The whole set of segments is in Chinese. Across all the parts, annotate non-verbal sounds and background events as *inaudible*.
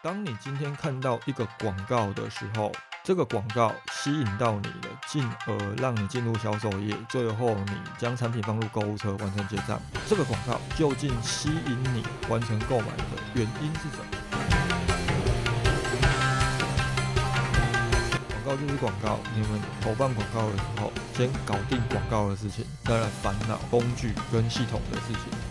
当你今天看到一个广告的时候，这个广告吸引到你了，进而让你进入销售业，最后你将产品放入购物车完成结账。这个广告究竟吸引你完成购买的原因是什么？广告就是广告，你们投放广告的时候，先搞定广告的事情，再来烦恼工具跟系统的事情。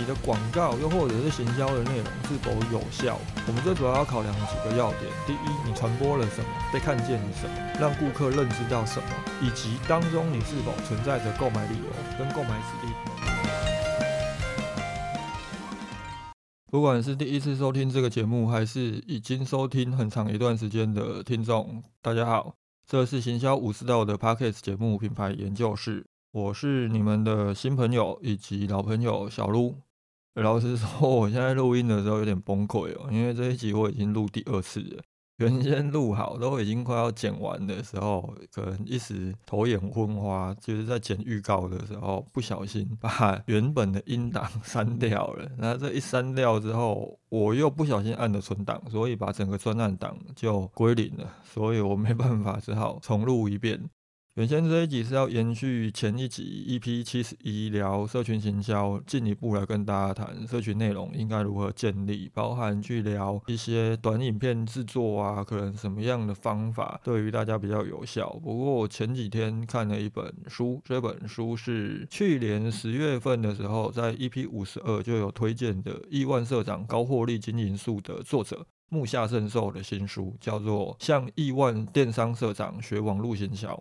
你的广告又或者是行销的内容是否有效？我们最主要要考量几个要点：第一，你传播了什么，被看见了什么，让顾客认知到什么，以及当中你是否存在着购买理由跟购买指令。不管是第一次收听这个节目，还是已经收听很长一段时间的听众，大家好，这是行销武士道的 Podcast 节目品牌研究室。我是你们的新朋友以及老朋友小鹿。老实说，我现在录音的时候有点崩溃哦，因为这一集我已经录第二次了。原先录好都已经快要剪完的时候，可能一时头眼昏花，就是在剪预告的时候不小心把 *laughs* 原本的音档 *laughs* 删掉了。那这一删掉之后，我又不小心按了存档，所以把整个专案档就归零了。所以我没办法，只好重录一遍。原先这一集是要延续前一集 EP 七十一聊社群行销，进一步来跟大家谈社群内容应该如何建立，包含去聊一些短影片制作啊，可能什么样的方法对于大家比较有效。不过我前几天看了一本书，这本书是去年十月份的时候在 EP 五十二就有推荐的亿万社长高获利经营术的作者木下圣寿的新书，叫做《向亿万电商社长学网络行销》。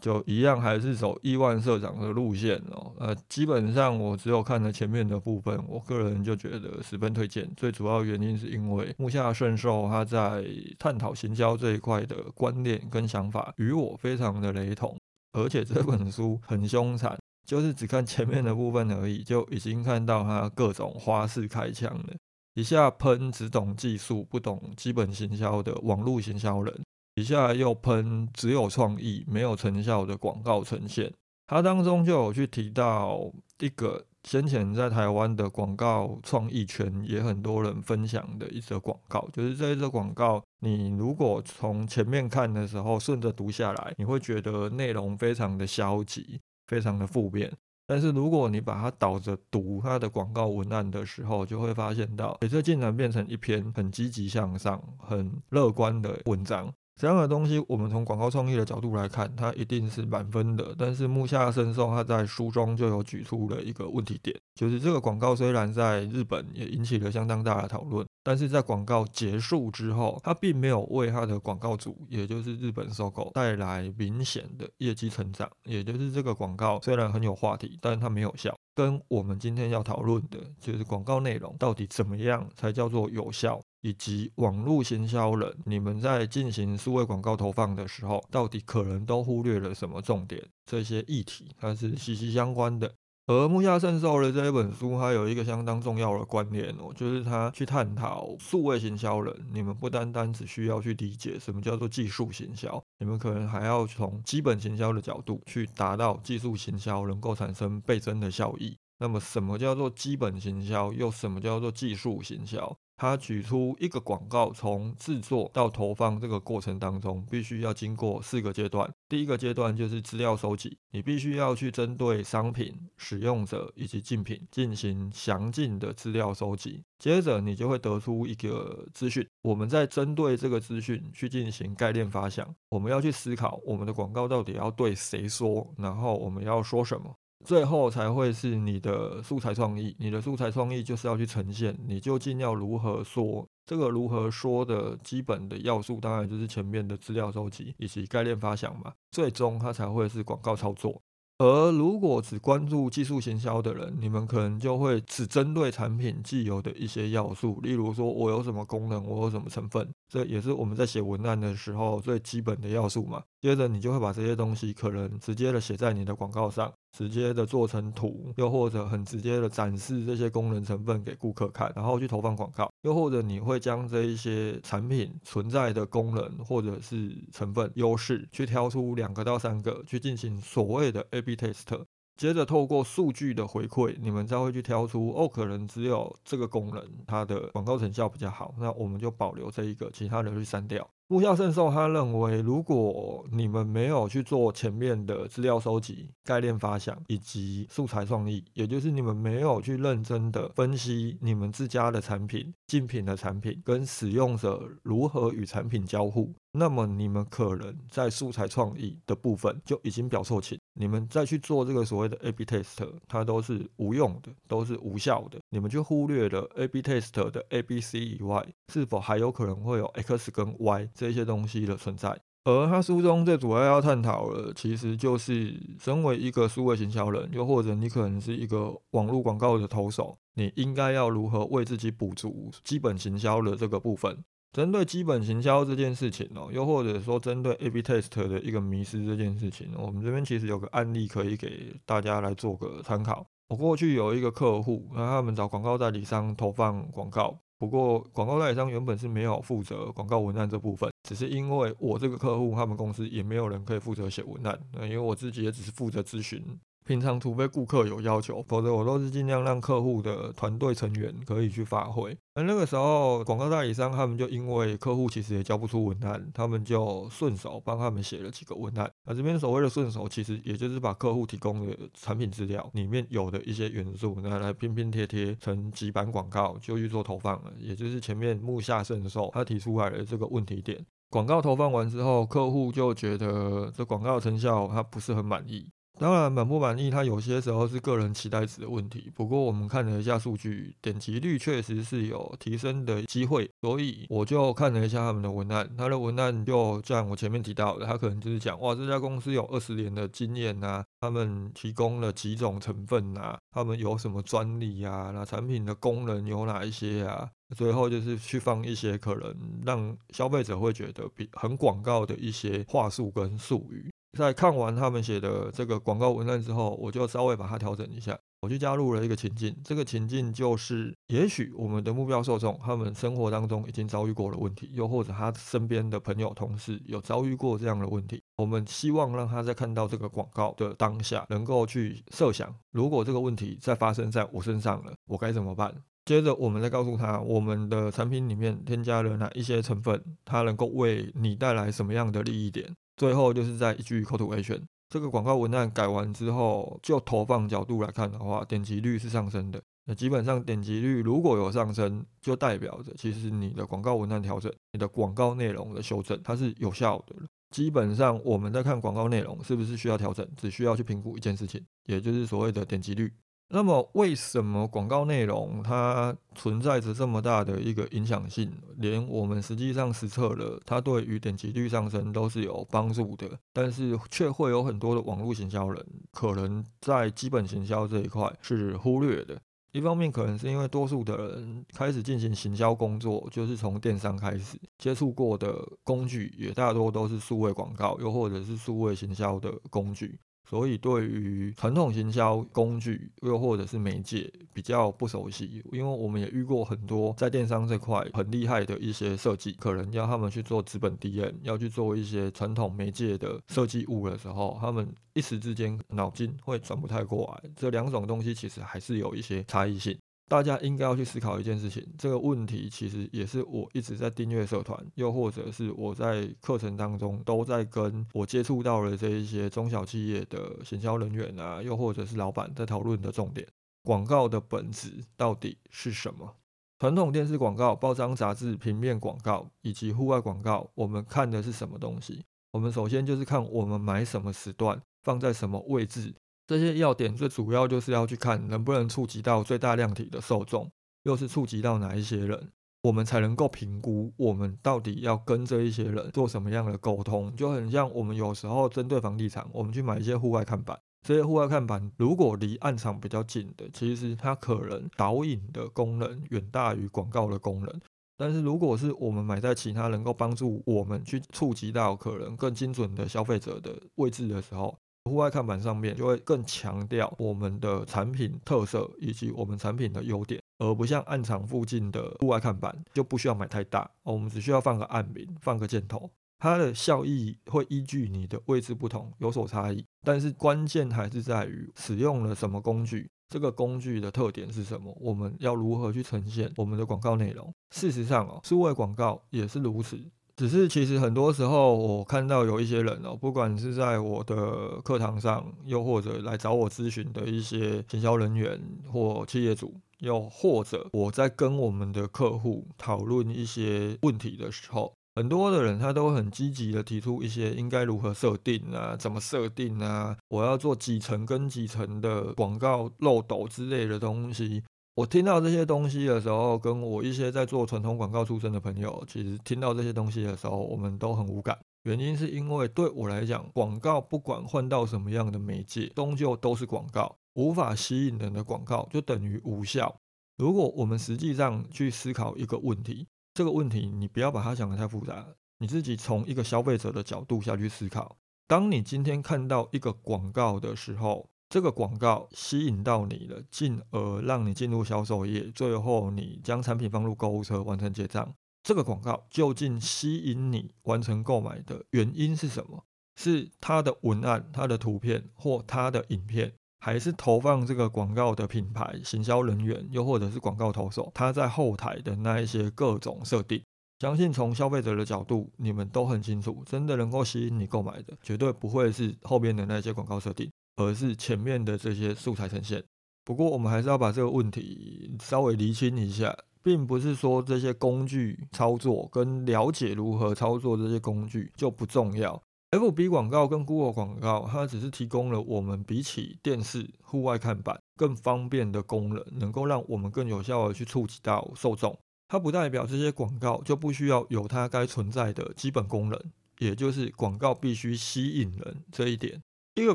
就一样还是走亿万社长的路线哦，呃，基本上我只有看了前面的部分，我个人就觉得十分推荐。最主要原因是因为木下顺寿他在探讨行销这一块的观念跟想法与我非常的雷同，而且这本书很凶残，*laughs* 就是只看前面的部分而已，就已经看到他各种花式开枪了，一下喷只懂技术不懂基本行销的网络行销人。底下又喷只有创意没有成效的广告呈现，它当中就有去提到一个先前在台湾的广告创意圈也很多人分享的一则广告，就是这一则广告，你如果从前面看的时候顺着读下来，你会觉得内容非常的消极，非常的负面，但是如果你把它倒着读它的广告文案的时候，就会发现到，这竟然变成一篇很积极向上、很乐观的文章。这样的东西，我们从广告创意的角度来看，它一定是满分的。但是木下伸寿他在书中就有举出了一个问题点，就是这个广告虽然在日本也引起了相当大的讨论，但是在广告结束之后，它并没有为它的广告主，也就是日本收购带来明显的业绩成长。也就是这个广告虽然很有话题，但是它没有效。跟我们今天要讨论的就是广告内容到底怎么样才叫做有效。以及网络行销人，你们在进行数位广告投放的时候，到底可能都忽略了什么重点？这些议题它是息息相关的。而木下圣寿的这一本书，它有一个相当重要的观念哦，就是它去探讨数位行销人，你们不单单只需要去理解什么叫做技术行销，你们可能还要从基本行销的角度去达到技术行销能够产生倍增的效益。那么，什么叫做基本行销？又什么叫做技术行销？他举出一个广告从制作到投放这个过程当中，必须要经过四个阶段。第一个阶段就是资料收集，你必须要去针对商品、使用者以及竞品进行详尽的资料收集。接着你就会得出一个资讯，我们在针对这个资讯去进行概念发想。我们要去思考我们的广告到底要对谁说，然后我们要说什么。最后才会是你的素材创意，你的素材创意就是要去呈现你究竟要如何说，这个如何说的基本的要素，当然就是前面的资料收集以及概念发想嘛，最终它才会是广告操作。而如果只关注技术行销的人，你们可能就会只针对产品既有的一些要素，例如说我有什么功能，我有什么成分，这也是我们在写文案的时候最基本的要素嘛。接着你就会把这些东西可能直接的写在你的广告上。直接的做成图，又或者很直接的展示这些功能成分给顾客看，然后去投放广告，又或者你会将这一些产品存在的功能或者是成分优势，去挑出两个到三个去进行所谓的 A/B test，接着透过数据的回馈，你们再会去挑出哦，可能只有这个功能它的广告成效比较好，那我们就保留这一个，其他的去删掉。木下胜寿他认为，如果你们没有去做前面的资料收集、概念发想以及素材创意，也就是你们没有去认真的分析你们自家的产品、竞品的产品跟使用者如何与产品交互。那么你们可能在素材创意的部分就已经表错情，你们再去做这个所谓的 A/B test，它都是无用的，都是无效的。你们就忽略了 A/B test 的 A、B、C 以外，是否还有可能会有 X 跟 Y 这些东西的存在？而他书中最主要要探讨的，其实就是身为一个数位行销人，又或者你可能是一个网络广告的投手，你应该要如何为自己补足基本行销的这个部分？针对基本行销这件事情哦，又或者说针对 A/B test 的一个迷失这件事情，我们这边其实有个案例可以给大家来做个参考。我过去有一个客户，那他们找广告代理商投放广告，不过广告代理商原本是没有负责广告文案这部分，只是因为我这个客户他们公司也没有人可以负责写文案，那因为我自己也只是负责咨询。平常除非顾客有要求，否则我都是尽量让客户的团队成员可以去发挥。而那个时候，广告代理商他们就因为客户其实也交不出文案，他们就顺手帮他们写了几个文案。而这边所谓的顺手，其实也就是把客户提供的产品资料里面有的一些元素，拿来拼拼贴贴成几版广告，就去做投放了。也就是前面木下圣寿他提出来的这个问题点，广告投放完之后，客户就觉得这广告成效他不是很满意。当然，满不满意，它有些时候是个人期待值的问题。不过，我们看了一下数据，点击率确实是有提升的机会。所以，我就看了一下他们的文案，他的文案就像我前面提到的，他可能就是讲，哇，这家公司有二十年的经验呐，他们提供了几种成分呐，他们有什么专利啊，那产品的功能有哪一些啊？最后就是去放一些可能让消费者会觉得比很广告的一些话术跟术语。在看完他们写的这个广告文案之后，我就稍微把它调整一下，我就加入了一个情境。这个情境就是，也许我们的目标受众他们生活当中已经遭遇过了问题，又或者他身边的朋友同事有遭遇过这样的问题。我们希望让他在看到这个广告的当下，能够去设想，如果这个问题再发生在我身上了，我该怎么办？接着我们再告诉他，我们的产品里面添加了哪一些成分，它能够为你带来什么样的利益点。最后就是在一句 call to action，这个广告文案改完之后，就投放角度来看的话，点击率是上升的。那基本上点击率如果有上升，就代表着其实你的广告文案调整，你的广告内容的修正，它是有效的。基本上我们在看广告内容是不是需要调整，只需要去评估一件事情，也就是所谓的点击率。那么，为什么广告内容它存在着这么大的一个影响性？连我们实际上实测了，它对于点击率上升都是有帮助的，但是却会有很多的网络行销人可能在基本行销这一块是忽略的。一方面，可能是因为多数的人开始进行行销工作，就是从电商开始接触过的工具，也大多都是数位广告，又或者是数位行销的工具。所以，对于传统行销工具又或者是媒介比较不熟悉，因为我们也遇过很多在电商这块很厉害的一些设计，可能要他们去做资本 D N，要去做一些传统媒介的设计物的时候，他们一时之间脑筋会转不太过来。这两种东西其实还是有一些差异性。大家应该要去思考一件事情，这个问题其实也是我一直在订阅社团，又或者是我在课程当中都在跟我接触到了这一些中小企业的行销人员啊，又或者是老板在讨论的重点：广告的本质到底是什么？传统电视广告、报章杂志、平面广告以及户外广告，我们看的是什么东西？我们首先就是看我们买什么时段，放在什么位置。这些要点最主要就是要去看能不能触及到最大量体的受众，又是触及到哪一些人，我们才能够评估我们到底要跟这一些人做什么样的沟通。就很像我们有时候针对房地产，我们去买一些户外看板，这些户外看板如果离暗场比较近的，其实它可能导引的功能远大于广告的功能。但是如果是我们买在其他能够帮助我们去触及到可能更精准的消费者的位置的时候。户外看板上面就会更强调我们的产品特色以及我们产品的优点，而不像暗场附近的户外看板就不需要买太大，我们只需要放个暗名，放个箭头，它的效益会依据你的位置不同有所差异。但是关键还是在于使用了什么工具，这个工具的特点是什么，我们要如何去呈现我们的广告内容。事实上哦，数位广告也是如此。只是其实很多时候，我看到有一些人哦，不管是在我的课堂上，又或者来找我咨询的一些营销人员或企业主，又或者我在跟我们的客户讨论一些问题的时候，很多的人他都很积极的提出一些应该如何设定啊，怎么设定啊，我要做几层跟几层的广告漏斗之类的东西。我听到这些东西的时候，跟我一些在做传统广告出身的朋友，其实听到这些东西的时候，我们都很无感。原因是因为对我来讲，广告不管换到什么样的媒介，终究都是广告，无法吸引人的广告就等于无效。如果我们实际上去思考一个问题，这个问题你不要把它想得太复杂，你自己从一个消费者的角度下去思考。当你今天看到一个广告的时候，这个广告吸引到你了，进而让你进入销售业，最后你将产品放入购物车完成结账。这个广告究竟吸引你完成购买的原因是什么？是它的文案、它的图片或它的影片，还是投放这个广告的品牌、行销人员，又或者是广告投手他在后台的那一些各种设定？相信从消费者的角度，你们都很清楚，真的能够吸引你购买的，绝对不会是后边的那些广告设定。而是前面的这些素材呈现。不过，我们还是要把这个问题稍微厘清一下，并不是说这些工具操作跟了解如何操作这些工具就不重要。FB 广告跟 Google 广告，它只是提供了我们比起电视、户外看板更方便的功能，能够让我们更有效的去触及到受众。它不代表这些广告就不需要有它该存在的基本功能，也就是广告必须吸引人这一点。一个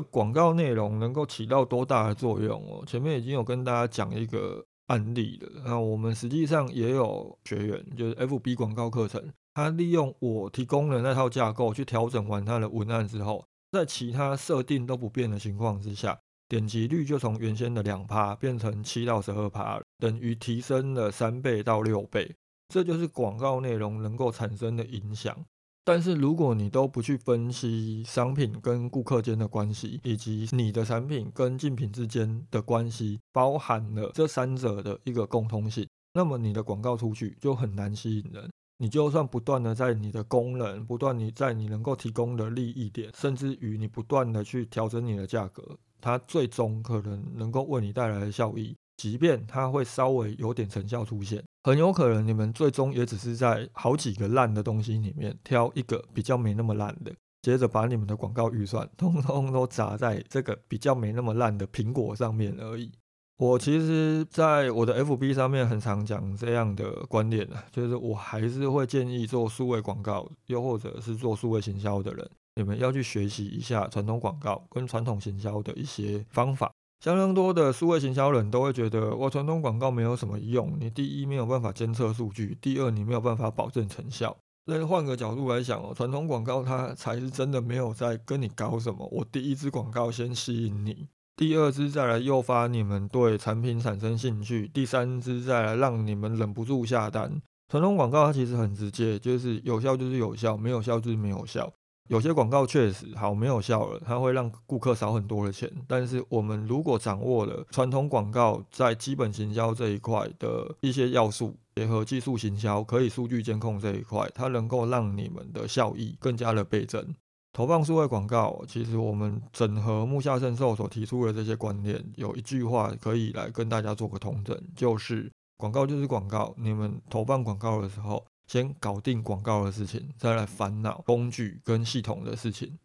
广告内容能够起到多大的作用哦？前面已经有跟大家讲一个案例了。那我们实际上也有学员，就是 FB 广告课程，他利用我提供的那套架构去调整完他的文案之后，在其他设定都不变的情况之下，点击率就从原先的两趴变成七到十二趴，等于提升了三倍到六倍。这就是广告内容能够产生的影响。但是如果你都不去分析商品跟顾客间的关系，以及你的产品跟竞品之间的关系，包含了这三者的一个共通性，那么你的广告出去就很难吸引人。你就算不断的在你的功能，不断你在你能够提供的利益点，甚至于你不断的去调整你的价格，它最终可能能够为你带来的效益。即便它会稍微有点成效出现，很有可能你们最终也只是在好几个烂的东西里面挑一个比较没那么烂的，接着把你们的广告预算通通都砸在这个比较没那么烂的苹果上面而已。我其实，在我的 FB 上面很常讲这样的观念啊，就是我还是会建议做数位广告，又或者是做数位行销的人，你们要去学习一下传统广告跟传统行销的一些方法。相当多的数位行销人都会觉得，我传统广告没有什么用。你第一没有办法监测数据，第二你没有办法保证成效。那换个角度来想哦，传统广告它才是真的没有在跟你搞什么。我第一支广告先吸引你，第二支再来诱发你们对产品产生兴趣，第三支再来让你们忍不住下单。传统广告它其实很直接，就是有效就是有效，没有效就是没有效。有些广告确实好没有效了，它会让顾客少很多的钱。但是我们如果掌握了传统广告在基本行销这一块的一些要素，结合技术行销可以数据监控这一块，它能够让你们的效益更加的倍增。投放数位广告，其实我们整合木下圣寿所提出的这些观念，有一句话可以来跟大家做个通整，就是广告就是广告。你们投放广告的时候。先搞定广告的事情，再来烦恼工具跟系统的事情。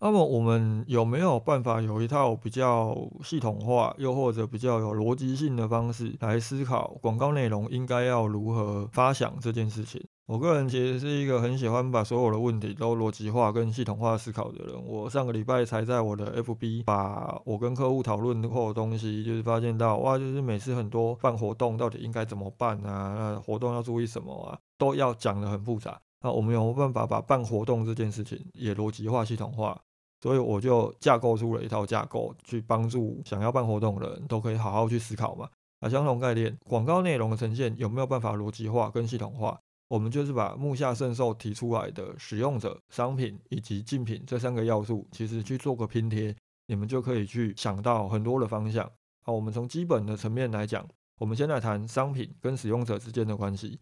那么我们有没有办法有一套比较系统化，又或者比较有逻辑性的方式来思考广告内容应该要如何发想这件事情？我个人其实是一个很喜欢把所有的问题都逻辑化跟系统化思考的人。我上个礼拜才在我的 FB 把我跟客户讨论过的东西，就是发现到哇，就是每次很多办活动到底应该怎么办啊？那活动要注意什么啊？都要讲得很复杂。那我们有没有办法把办活动这件事情也逻辑化、系统化？所以我就架构出了一套架构，去帮助想要办活动的人都可以好好去思考嘛。啊，相同概念，广告内容的呈现有没有办法逻辑化跟系统化？我们就是把木下圣寿提出来的使用者、商品以及竞品这三个要素，其实去做个拼贴，你们就可以去想到很多的方向。好，我们从基本的层面来讲，我们先来谈商品跟使用者之间的关系。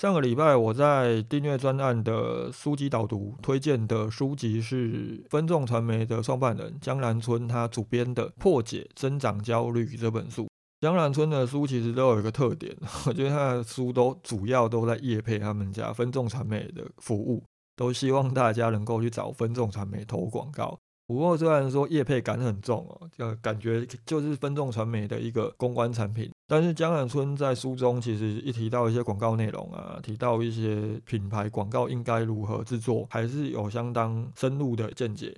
上个礼拜我在订阅专案的书籍导读推荐的书籍是分众传媒的创办人江南春他主编的《破解增长焦虑》这本书。江南春的书其实都有一个特点，*laughs* 我觉得他的书都主要都在夜配他们家分众传媒的服务，都希望大家能够去找分众传媒投广告。不过虽然说业配感很重哦，就感觉就是分众传媒的一个公关产品，但是江南春在书中其实一提到一些广告内容啊，提到一些品牌广告应该如何制作，还是有相当深入的见解。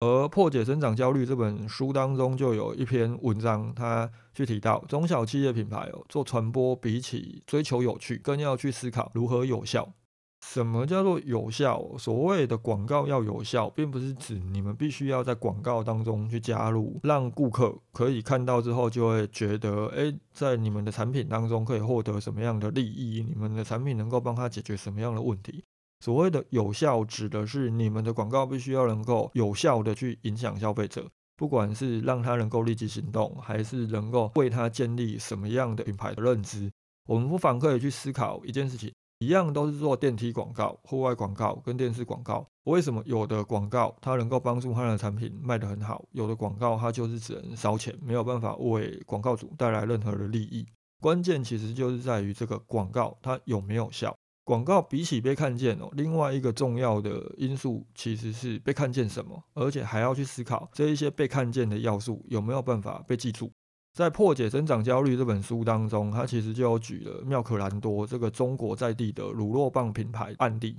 而破解增长焦虑这本书当中就有一篇文章，他去提到中小企业品牌哦做传播，比起追求有趣，更要去思考如何有效。什么叫做有效？所谓的广告要有效，并不是指你们必须要在广告当中去加入，让顾客可以看到之后就会觉得，哎，在你们的产品当中可以获得什么样的利益？你们的产品能够帮他解决什么样的问题？所谓的有效，指的是你们的广告必须要能够有效的去影响消费者，不管是让他能够立即行动，还是能够为他建立什么样的品牌的认知。我们不妨可以去思考一件事情。一样都是做电梯广告、户外广告跟电视广告。为什么有的广告它能够帮助他的产品卖得很好，有的广告它就是只能烧钱，没有办法为广告主带来任何的利益？关键其实就是在于这个广告它有没有效。广告比起被看见哦，另外一个重要的因素其实是被看见什么，而且还要去思考这一些被看见的要素有没有办法被记住。在《破解增长焦虑》这本书当中，他其实就有举了妙可蓝多这个中国在地的乳酪棒品牌案例。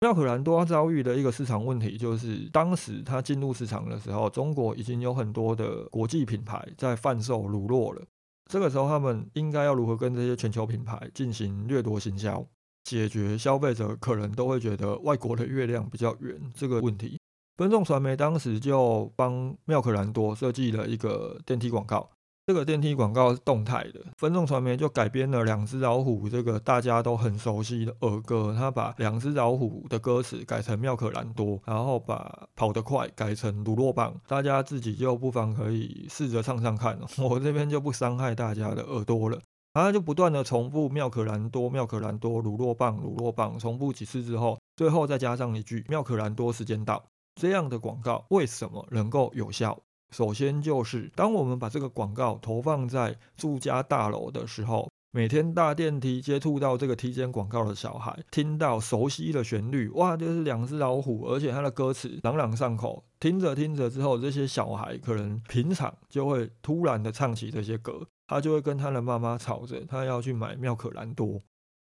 妙可蓝多遭遇的一个市场问题，就是当时他进入市场的时候，中国已经有很多的国际品牌在贩售乳酪了。这个时候，他们应该要如何跟这些全球品牌进行掠夺行销，解决消费者可能都会觉得外国的月亮比较圆这个问题？分众传媒当时就帮妙可蓝多设计了一个电梯广告。这个电梯广告是动态的，分众传媒就改编了两只老虎这个大家都很熟悉的儿歌，他把两只老虎的歌词改成妙可蓝多，然后把跑得快改成鲁洛棒，大家自己就不妨可以试着唱唱看，*laughs* 我这边就不伤害大家的耳朵了。然后就不断的重复妙可蓝多、妙可蓝多、鲁洛棒、鲁洛棒，重复几次之后，最后再加上一句妙可蓝多时间到，这样的广告为什么能够有效？首先就是，当我们把这个广告投放在住家大楼的时候，每天搭电梯接触到这个梯间广告的小孩，听到熟悉的旋律，哇，就是两只老虎，而且它的歌词朗朗上口。听着听着之后，这些小孩可能平常就会突然的唱起这些歌，他就会跟他的妈妈吵着，他要去买妙可蓝多。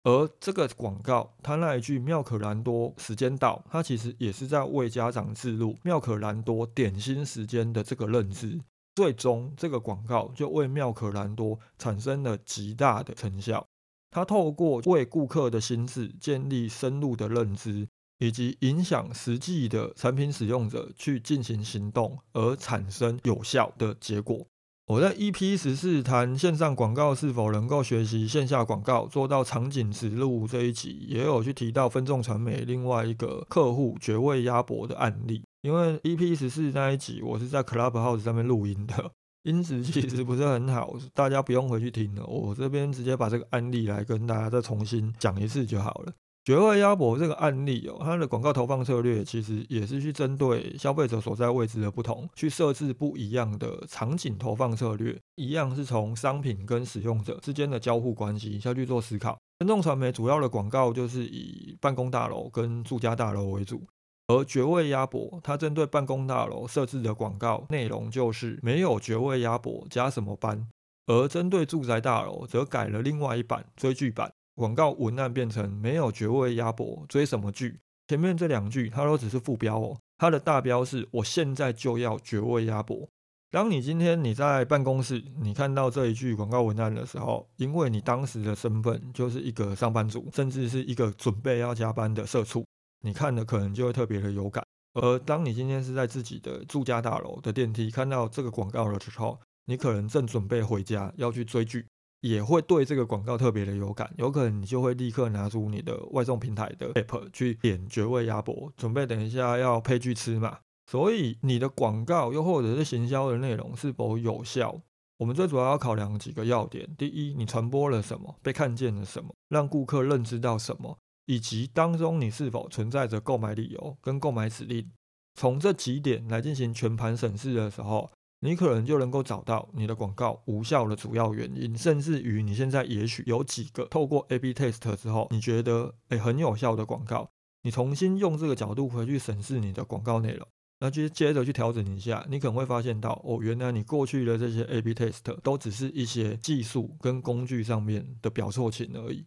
而这个广告，它那一句“妙可蓝多时间到”，它其实也是在为家长植入“妙可蓝多点心时间”的这个认知。最终，这个广告就为妙可蓝多产生了极大的成效。它透过为顾客的心智建立深入的认知，以及影响实际的产品使用者去进行行动，而产生有效的结果。我在 EP 十四谈线上广告是否能够学习线下广告做到场景植入这一集，也有去提到分众传媒另外一个客户绝味鸭脖的案例。因为 EP 十四那一集我是在 Clubhouse 上面录音的，音质其实不是很好，大家不用回去听了，我这边直接把这个案例来跟大家再重新讲一次就好了。绝味鸭脖这个案例哦，它的广告投放策略其实也是去针对消费者所在位置的不同，去设置不一样的场景投放策略，一样是从商品跟使用者之间的交互关系下去做思考。分众传媒主要的广告就是以办公大楼跟住家大楼为主，而绝味鸭脖它针对办公大楼设置的广告内容就是没有绝味鸭脖加什么班，而针对住宅大楼则改了另外一版追剧版。广告文案变成没有绝味鸭脖追什么剧？前面这两句它都只是副标哦，它的大标是我现在就要绝味鸭脖。当你今天你在办公室，你看到这一句广告文案的时候，因为你当时的身份就是一个上班族，甚至是一个准备要加班的社畜，你看的可能就会特别的有感。而当你今天是在自己的住家大楼的电梯看到这个广告的时候，你可能正准备回家要去追剧。也会对这个广告特别的有感，有可能你就会立刻拿出你的外送平台的 app 去点绝味鸭脖，准备等一下要配剧吃嘛。所以你的广告又或者是行销的内容是否有效，我们最主要要考量几个要点：第一，你传播了什么，被看见了什么，让顾客认知到什么，以及当中你是否存在着购买理由跟购买指令。从这几点来进行全盘审视的时候，你可能就能够找到你的广告无效的主要原因，甚至于你现在也许有几个透过 A/B test 之后，你觉得诶很有效的广告，你重新用这个角度回去审视你的广告内容。那接接着去调整一下，你可能会发现到，哦，原来你过去的这些 A/B test 都只是一些技术跟工具上面的表错情而已。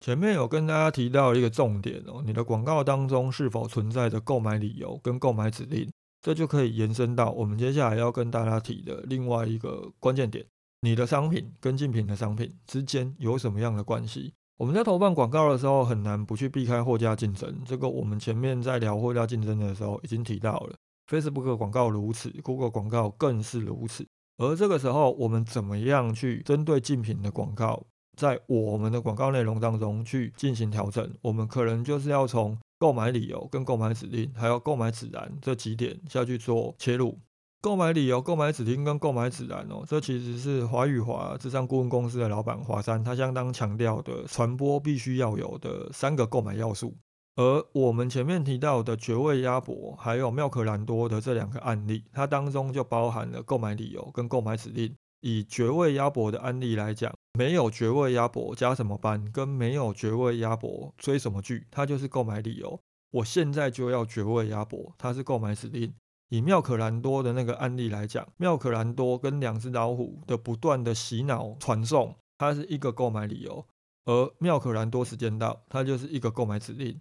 前面有跟大家提到一个重点哦，你的广告当中是否存在着购买理由跟购买指令，这就可以延伸到我们接下来要跟大家提的另外一个关键点：你的商品跟竞品的商品之间有什么样的关系？我们在投放广告的时候，很难不去避开货架竞争。这个我们前面在聊货架竞争的时候已经提到了。Facebook 广告如此，Google 广告更是如此。而这个时候，我们怎么样去针对竞品的广告，在我们的广告内容当中去进行调整？我们可能就是要从购买理由、跟购买指令，还有购买指南这几点下去做切入。购买理由、购买指令跟购买指南哦，这其实是华宇华智商顾问公司的老板华山他相当强调的传播必须要有的三个购买要素。而我们前面提到的绝味鸭脖，还有妙可蓝多的这两个案例，它当中就包含了购买理由跟购买指令。以绝味鸭脖的案例来讲，没有绝味鸭脖加什么班，跟没有绝味鸭脖追什么剧，它就是购买理由。我现在就要绝味鸭脖，它是购买指令。以妙可蓝多的那个案例来讲，妙可蓝多跟两只老虎的不断的洗脑传送，它是一个购买理由。而妙可蓝多时间到，它就是一个购买指令。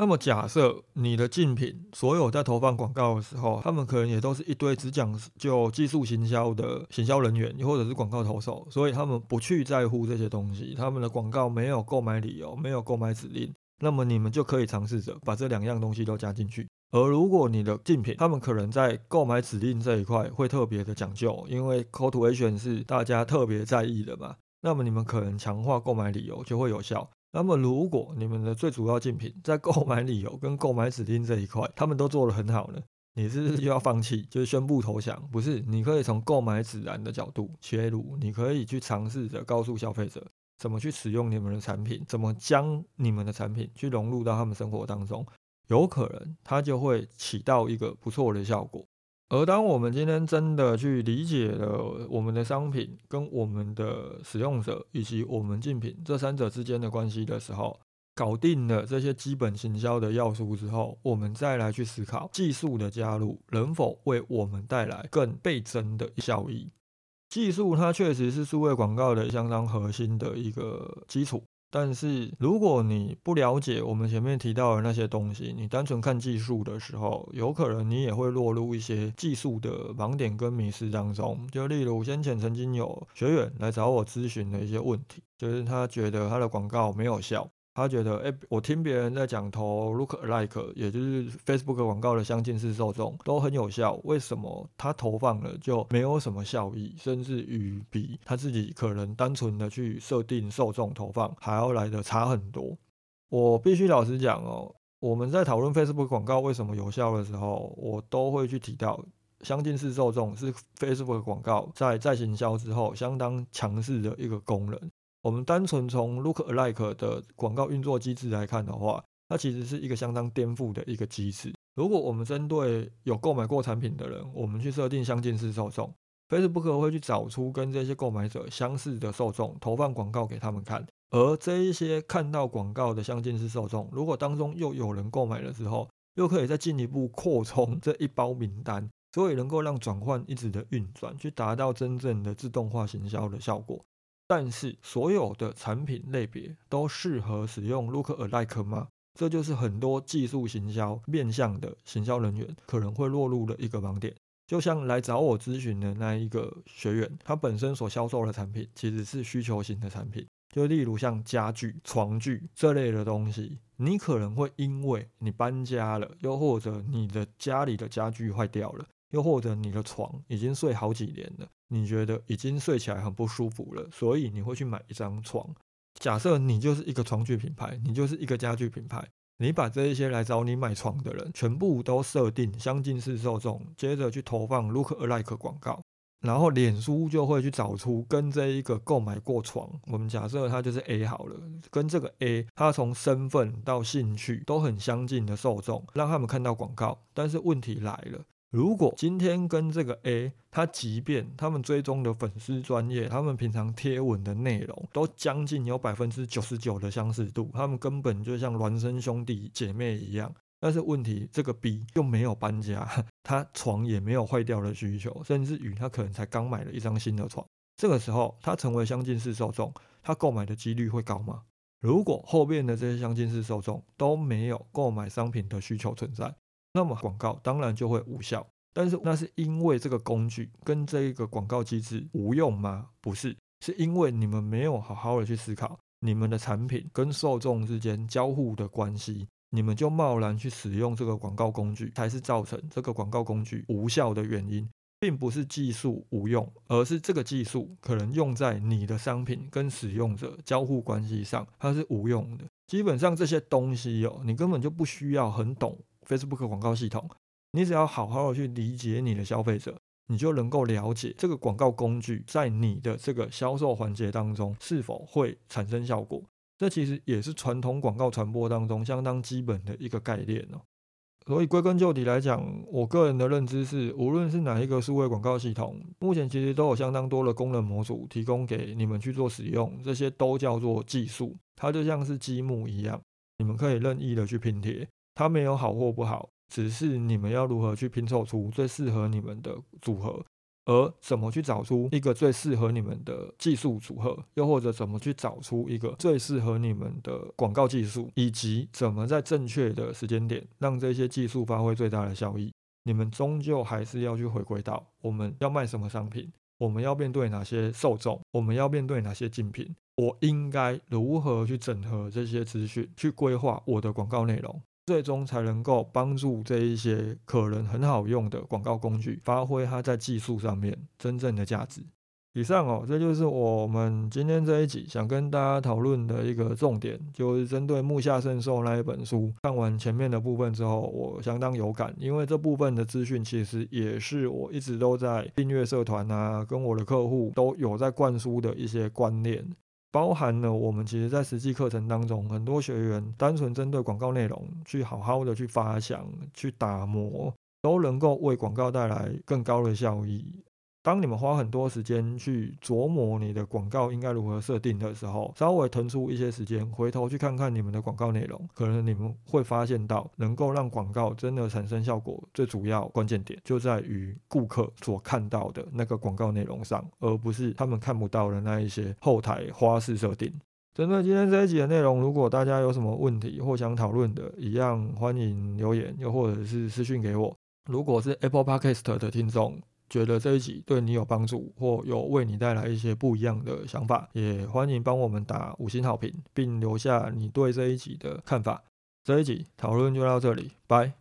那么假设你的竞品所有在投放广告的时候，他们可能也都是一堆只讲就技术行销的行销人员，或者是广告投手，所以他们不去在乎这些东西，他们的广告没有购买理由，没有购买指令，那么你们就可以尝试着把这两样东西都加进去。而如果你的竞品，他们可能在购买指令这一块会特别的讲究，因为 call to action 是大家特别在意的嘛，那么你们可能强化购买理由就会有效。那么，如果你们的最主要竞品在购买理由跟购买指令这一块，他们都做得很好呢，你是不是又要放弃，就是宣布投降？不是，你可以从购买指南的角度切入，你可以去尝试着告诉消费者怎么去使用你们的产品，怎么将你们的产品去融入到他们生活当中，有可能它就会起到一个不错的效果。而当我们今天真的去理解了我们的商品跟我们的使用者以及我们竞品这三者之间的关系的时候，搞定了这些基本行销的要素之后，我们再来去思考技术的加入能否为我们带来更倍增的效益。技术它确实是数位广告的相当核心的一个基础。但是，如果你不了解我们前面提到的那些东西，你单纯看技术的时候，有可能你也会落入一些技术的盲点跟迷失当中。就例如先前曾经有学员来找我咨询的一些问题，就是他觉得他的广告没有效。他觉得，哎，我听别人在讲投 look like，也就是 Facebook 广告的相近式受众都很有效，为什么他投放了就没有什么效益，甚至于比他自己可能单纯的去设定受众投放还要来的差很多？我必须老实讲哦，我们在讨论 Facebook 广告为什么有效的时候，我都会去提到相近式受众是 Facebook 广告在再行销之后相当强势的一个功能。我们单纯从 look alike 的广告运作机制来看的话，它其实是一个相当颠覆的一个机制。如果我们针对有购买过产品的人，我们去设定相近式受众，Facebook 会去找出跟这些购买者相似的受众，投放广告给他们看。而这一些看到广告的相近式受众，如果当中又有人购买了之后，又可以再进一步扩充这一包名单，所以能够让转换一直的运转，去达到真正的自动化行销的效果。但是所有的产品类别都适合使用 look alike 吗？这就是很多技术行销面向的行销人员可能会落入的一个盲点。就像来找我咨询的那一个学员，他本身所销售的产品其实是需求型的产品，就例如像家具、床具这类的东西，你可能会因为你搬家了，又或者你的家里的家具坏掉了。又或者你的床已经睡好几年了，你觉得已经睡起来很不舒服了，所以你会去买一张床。假设你就是一个床具品牌，你就是一个家具品牌，你把这一些来找你买床的人全部都设定相近式受众，接着去投放 look alike 广告，然后脸书就会去找出跟这一个购买过床，我们假设他就是 A 好了，跟这个 A 他从身份到兴趣都很相近的受众，让他们看到广告。但是问题来了。如果今天跟这个 A，他即便他们追踪的粉丝专业，他们平常贴文的内容都将近有百分之九十九的相似度，他们根本就像孪生兄弟姐妹一样。但是问题，这个 B 又没有搬家，*laughs* 他床也没有坏掉的需求，甚至于他可能才刚买了一张新的床。这个时候，他成为相近式受众，他购买的几率会高吗？如果后面的这些相近式受众都没有购买商品的需求存在。那么广告当然就会无效，但是那是因为这个工具跟这一个广告机制无用吗？不是，是因为你们没有好好的去思考你们的产品跟受众之间交互的关系，你们就贸然去使用这个广告工具，才是造成这个广告工具无效的原因，并不是技术无用，而是这个技术可能用在你的商品跟使用者交互关系上，它是无用的。基本上这些东西哦，你根本就不需要很懂。Facebook 广告系统，你只要好好的去理解你的消费者，你就能够了解这个广告工具在你的这个销售环节当中是否会产生效果。这其实也是传统广告传播当中相当基本的一个概念哦。所以归根究底来讲，我个人的认知是，无论是哪一个数位广告系统，目前其实都有相当多的功能模组提供给你们去做使用，这些都叫做技术，它就像是积木一样，你们可以任意的去拼贴。它没有好或不好，只是你们要如何去拼凑出最适合你们的组合，而怎么去找出一个最适合你们的技术组合，又或者怎么去找出一个最适合你们的广告技术，以及怎么在正确的时间点让这些技术发挥最大的效益，你们终究还是要去回归到我们要卖什么商品，我们要面对哪些受众，我们要面对哪些竞品，我应该如何去整合这些资讯，去规划我的广告内容。最终才能够帮助这一些可能很好用的广告工具发挥它在技术上面真正的价值。以上哦，这就是我们今天这一集想跟大家讨论的一个重点，就是针对《木下圣寿》那一本书。看完前面的部分之后，我相当有感，因为这部分的资讯其实也是我一直都在订阅社团啊，跟我的客户都有在灌输的一些观念。包含了我们其实，在实际课程当中，很多学员单纯针对广告内容去好好的去发想、去打磨，都能够为广告带来更高的效益。当你们花很多时间去琢磨你的广告应该如何设定的时候，稍微腾出一些时间，回头去看看你们的广告内容，可能你们会发现到，能够让广告真的产生效果，最主要关键点就在于顾客所看到的那个广告内容上，而不是他们看不到的那一些后台花式设定。针对今天这一集的内容，如果大家有什么问题或想讨论的，一样欢迎留言，又或者是私讯给我。如果是 Apple Podcast 的听众。觉得这一集对你有帮助，或有为你带来一些不一样的想法，也欢迎帮我们打五星好评，并留下你对这一集的看法。这一集讨论就到这里，拜。